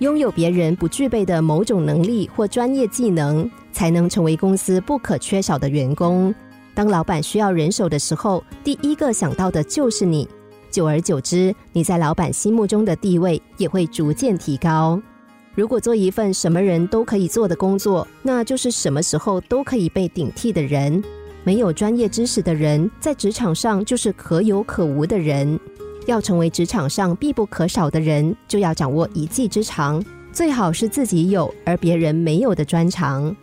拥有别人不具备的某种能力或专业技能，才能成为公司不可缺少的员工。当老板需要人手的时候，第一个想到的就是你。久而久之，你在老板心目中的地位也会逐渐提高。如果做一份什么人都可以做的工作，那就是什么时候都可以被顶替的人。没有专业知识的人，在职场上就是可有可无的人。要成为职场上必不可少的人，就要掌握一技之长，最好是自己有而别人没有的专长。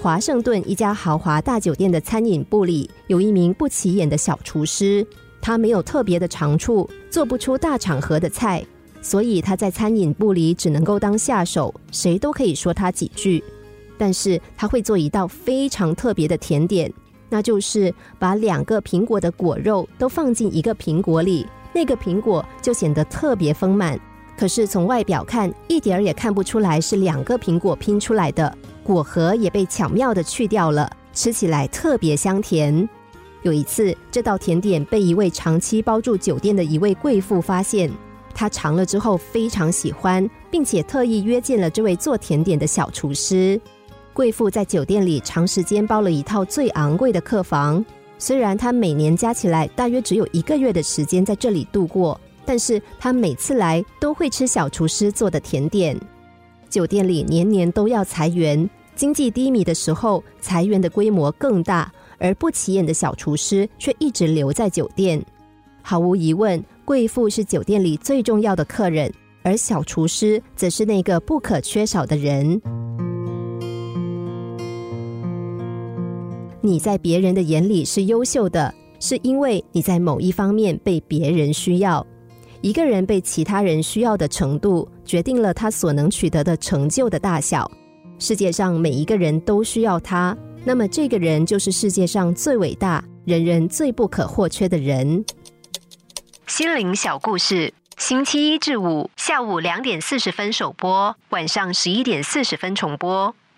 华盛顿一家豪华大酒店的餐饮部里，有一名不起眼的小厨师，他没有特别的长处，做不出大场合的菜。所以他在餐饮部里只能够当下手，谁都可以说他几句。但是他会做一道非常特别的甜点，那就是把两个苹果的果肉都放进一个苹果里，那个苹果就显得特别丰满。可是从外表看，一点儿也看不出来是两个苹果拼出来的，果核也被巧妙的去掉了，吃起来特别香甜。有一次，这道甜点被一位长期包住酒店的一位贵妇发现。她尝了之后非常喜欢，并且特意约见了这位做甜点的小厨师。贵妇在酒店里长时间包了一套最昂贵的客房，虽然她每年加起来大约只有一个月的时间在这里度过，但是她每次来都会吃小厨师做的甜点。酒店里年年都要裁员，经济低迷的时候，裁员的规模更大，而不起眼的小厨师却一直留在酒店。毫无疑问。贵妇是酒店里最重要的客人，而小厨师则是那个不可缺少的人。你在别人的眼里是优秀的，是因为你在某一方面被别人需要。一个人被其他人需要的程度，决定了他所能取得的成就的大小。世界上每一个人都需要他，那么这个人就是世界上最伟大、人人最不可或缺的人。心灵小故事，星期一至五下午两点四十分首播，晚上十一点四十分重播。